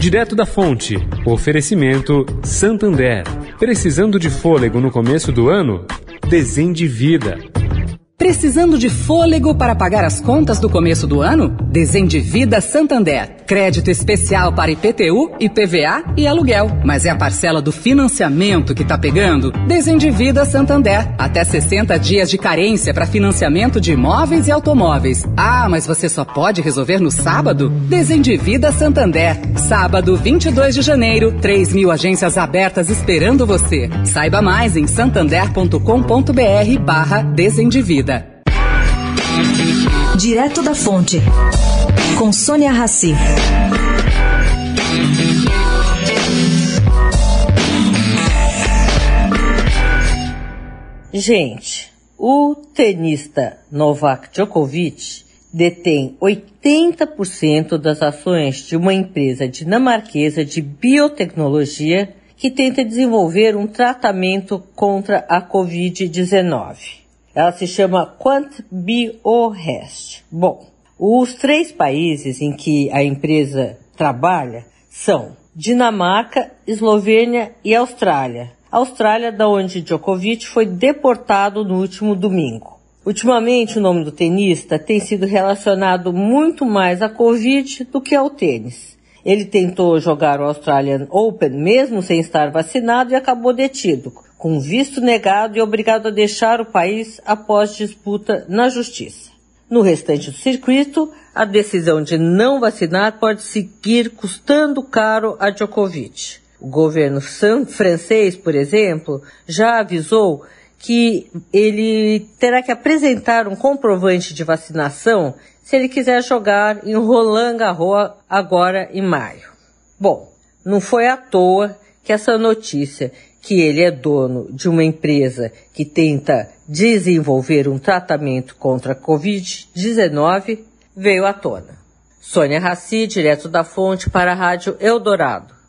Direto da fonte. Oferecimento Santander. Precisando de fôlego no começo do ano? Desendivida. Precisando de fôlego para pagar as contas do começo do ano? Desendivida Santander. Crédito especial para IPTU, IPVA e aluguel. Mas é a parcela do financiamento que tá pegando? Desendivida Santander. Até 60 dias de carência para financiamento de imóveis e automóveis. Ah, mas você só pode resolver no sábado? Desendivida Santander. Sábado, 22 de janeiro, 3 mil agências abertas esperando você. Saiba mais em santander.com.br barra. Direto da Fonte, com Sônia Rassi. Gente, o tenista Novak Djokovic detém 80% das ações de uma empresa dinamarquesa de biotecnologia que tenta desenvolver um tratamento contra a Covid-19. Ela se chama Quant BioRest. Bom, os três países em que a empresa trabalha são Dinamarca, Eslovênia e Austrália. Austrália, da onde Djokovic foi deportado no último domingo. Ultimamente, o nome do tenista tem sido relacionado muito mais à Covid do que ao tênis. Ele tentou jogar o Australian Open mesmo sem estar vacinado e acabou detido, com visto negado e obrigado a deixar o país após disputa na justiça. No restante do circuito, a decisão de não vacinar pode seguir custando caro a Djokovic. O governo francês, por exemplo, já avisou que ele terá que apresentar um comprovante de vacinação se ele quiser jogar em Roland Garros agora em maio. Bom, não foi à toa que essa notícia que ele é dono de uma empresa que tenta desenvolver um tratamento contra a Covid-19 veio à tona. Sônia Raci, direto da fonte para a Rádio Eldorado.